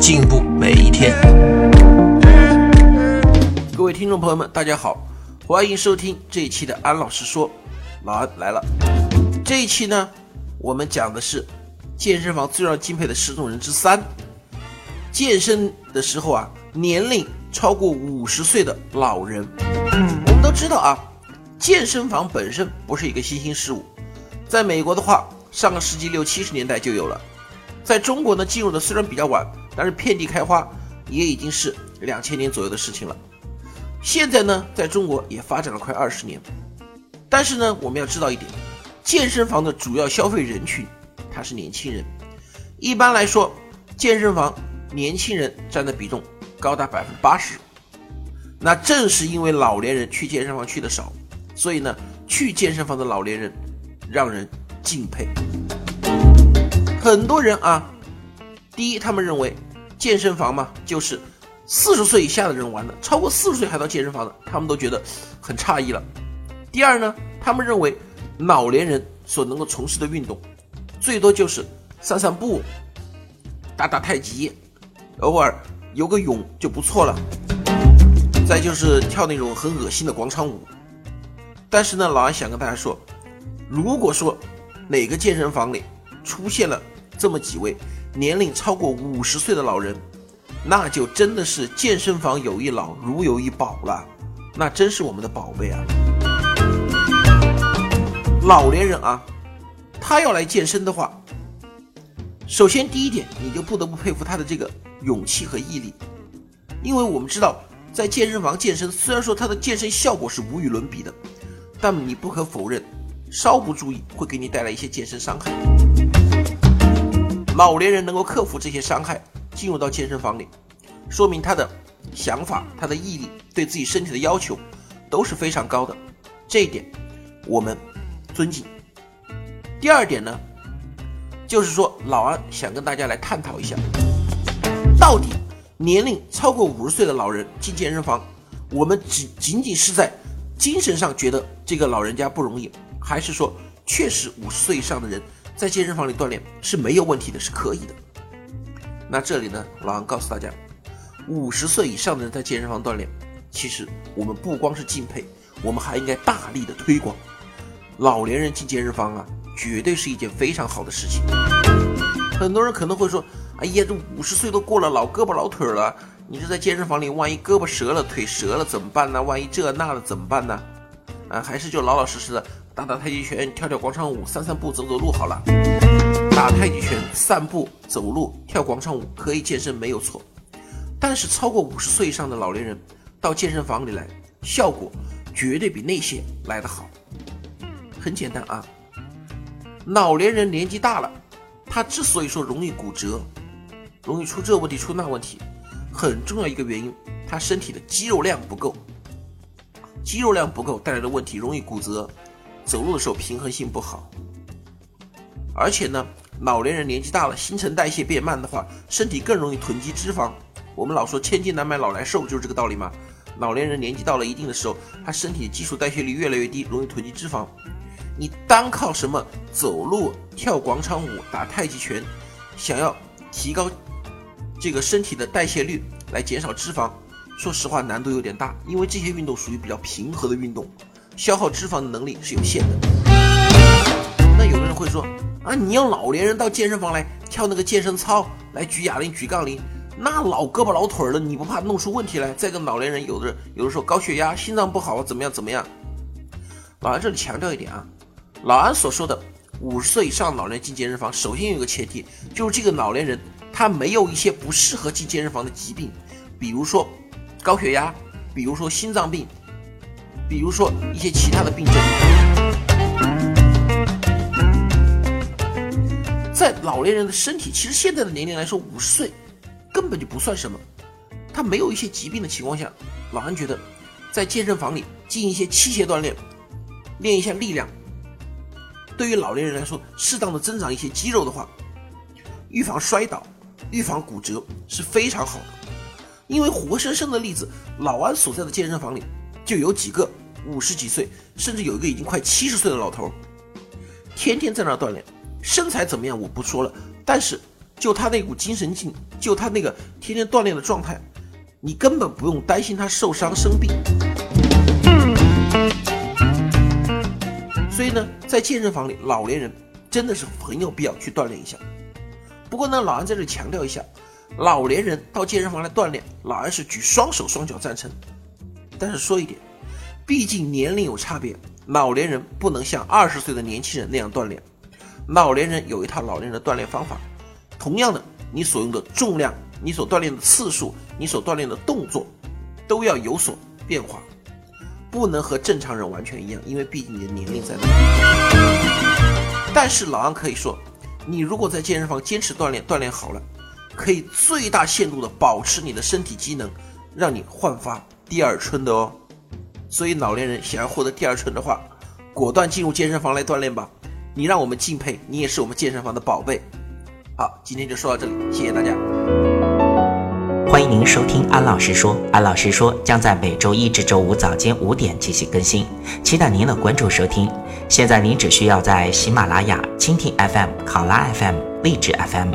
进步每一天。各位听众朋友们，大家好，欢迎收听这一期的安老师说，老安来了。这一期呢，我们讲的是健身房最让敬佩的十种人之三。健身的时候啊，年龄超过五十岁的老人。我们都知道啊，健身房本身不是一个新兴事物，在美国的话。上个世纪六七十年代就有了，在中国呢进入的虽然比较晚，但是遍地开花也已经是两千年左右的事情了。现在呢，在中国也发展了快二十年，但是呢，我们要知道一点，健身房的主要消费人群它是年轻人。一般来说，健身房年轻人占的比重高达百分之八十。那正是因为老年人去健身房去的少，所以呢，去健身房的老年人让人。敬佩，很多人啊，第一，他们认为健身房嘛，就是四十岁以下的人玩的，超过四十岁还到健身房的，他们都觉得很诧异了。第二呢，他们认为老年人所能够从事的运动，最多就是散散步、打打太极，偶尔游个泳就不错了。再就是跳那种很恶心的广场舞。但是呢，老安想跟大家说，如果说哪个健身房里出现了这么几位年龄超过五十岁的老人，那就真的是健身房有一老如有一宝了，那真是我们的宝贝啊！老年人啊，他要来健身的话，首先第一点，你就不得不佩服他的这个勇气和毅力，因为我们知道，在健身房健身，虽然说他的健身效果是无与伦比的，但你不可否认。稍不注意，会给你带来一些健身伤害。老年人能够克服这些伤害，进入到健身房里，说明他的想法、他的毅力，对自己身体的要求都是非常高的。这一点我们尊敬。第二点呢，就是说老安想跟大家来探讨一下，到底年龄超过五十岁的老人进健身房，我们只仅仅是在精神上觉得这个老人家不容易。还是说，确实五十岁以上的人在健身房里锻炼是没有问题的，是可以的。那这里呢，老王告诉大家，五十岁以上的人在健身房锻炼，其实我们不光是敬佩，我们还应该大力的推广。老年人进健身房啊，绝对是一件非常好的事情。很多人可能会说，哎呀，这五十岁都过了，老胳膊老腿了，你这在健身房里，万一胳膊折了、腿折了怎么办呢？万一这那的怎么办呢？啊，还是就老老实实的。打打太极拳，跳跳广场舞，散散步，走走路好了。打太极拳、散步、走路、跳广场舞可以健身没有错，但是超过五十岁以上的老年人到健身房里来，效果绝对比那些来得好。很简单啊，老年人年纪大了，他之所以说容易骨折，容易出这问题出那问题，很重要一个原因，他身体的肌肉量不够，肌肉量不够带来的问题，容易骨折。走路的时候平衡性不好，而且呢，老年人年纪大了，新陈代谢变慢的话，身体更容易囤积脂肪。我们老说千金难买老来瘦，就是这个道理嘛。老年人年纪到了一定的时候，他身体基础代谢率越来越低，容易囤积脂肪。你单靠什么走路、跳广场舞、打太极拳，想要提高这个身体的代谢率来减少脂肪，说实话难度有点大，因为这些运动属于比较平和的运动。消耗脂肪的能力是有限的。那有的人会说啊，你要老年人到健身房来跳那个健身操，来举哑铃、举杠铃，那老胳膊老腿的，你不怕弄出问题来？再跟老年人有的有的时候高血压、心脏不好，怎么样怎么样？老安这里强调一点啊，老安所说的五十岁以上老年进健身房，首先有一个前提，就是这个老年人他没有一些不适合进健身房的疾病，比如说高血压，比如说心脏病。比如说一些其他的病症，在老年人的身体，其实现在的年龄来说，五十岁根本就不算什么。他没有一些疾病的情况下，老安觉得在健身房里进一些器械锻炼，练一下力量，对于老年人来说，适当的增长一些肌肉的话，预防摔倒、预防骨折是非常好的。因为活生生的例子，老安所在的健身房里就有几个五十几岁，甚至有一个已经快七十岁的老头，天天在那锻炼，身材怎么样我不说了，但是就他那股精神劲，就他那个天天锻炼的状态，你根本不用担心他受伤生病。所以呢，在健身房里，老年人真的是很有必要去锻炼一下。不过呢，老安在这强调一下。老年人到健身房来锻炼，老安是举双手双脚赞成。但是说一点，毕竟年龄有差别，老年人不能像二十岁的年轻人那样锻炼。老年人有一套老年人的锻炼方法。同样的，你所用的重量、你所锻炼的次数、你所锻炼的动作，都要有所变化，不能和正常人完全一样，因为毕竟你的年龄在那。但是老安可以说，你如果在健身房坚持锻炼，锻炼好了。可以最大限度的保持你的身体机能，让你焕发第二春的哦。所以老年人想要获得第二春的话，果断进入健身房来锻炼吧。你让我们敬佩，你也是我们健身房的宝贝。好，今天就说到这里，谢谢大家。欢迎您收听安老师说，安老师说将在每周一至周五早间五点进行更新，期待您的关注收听。现在您只需要在喜马拉雅、蜻蜓 FM、考拉 FM、荔枝 FM。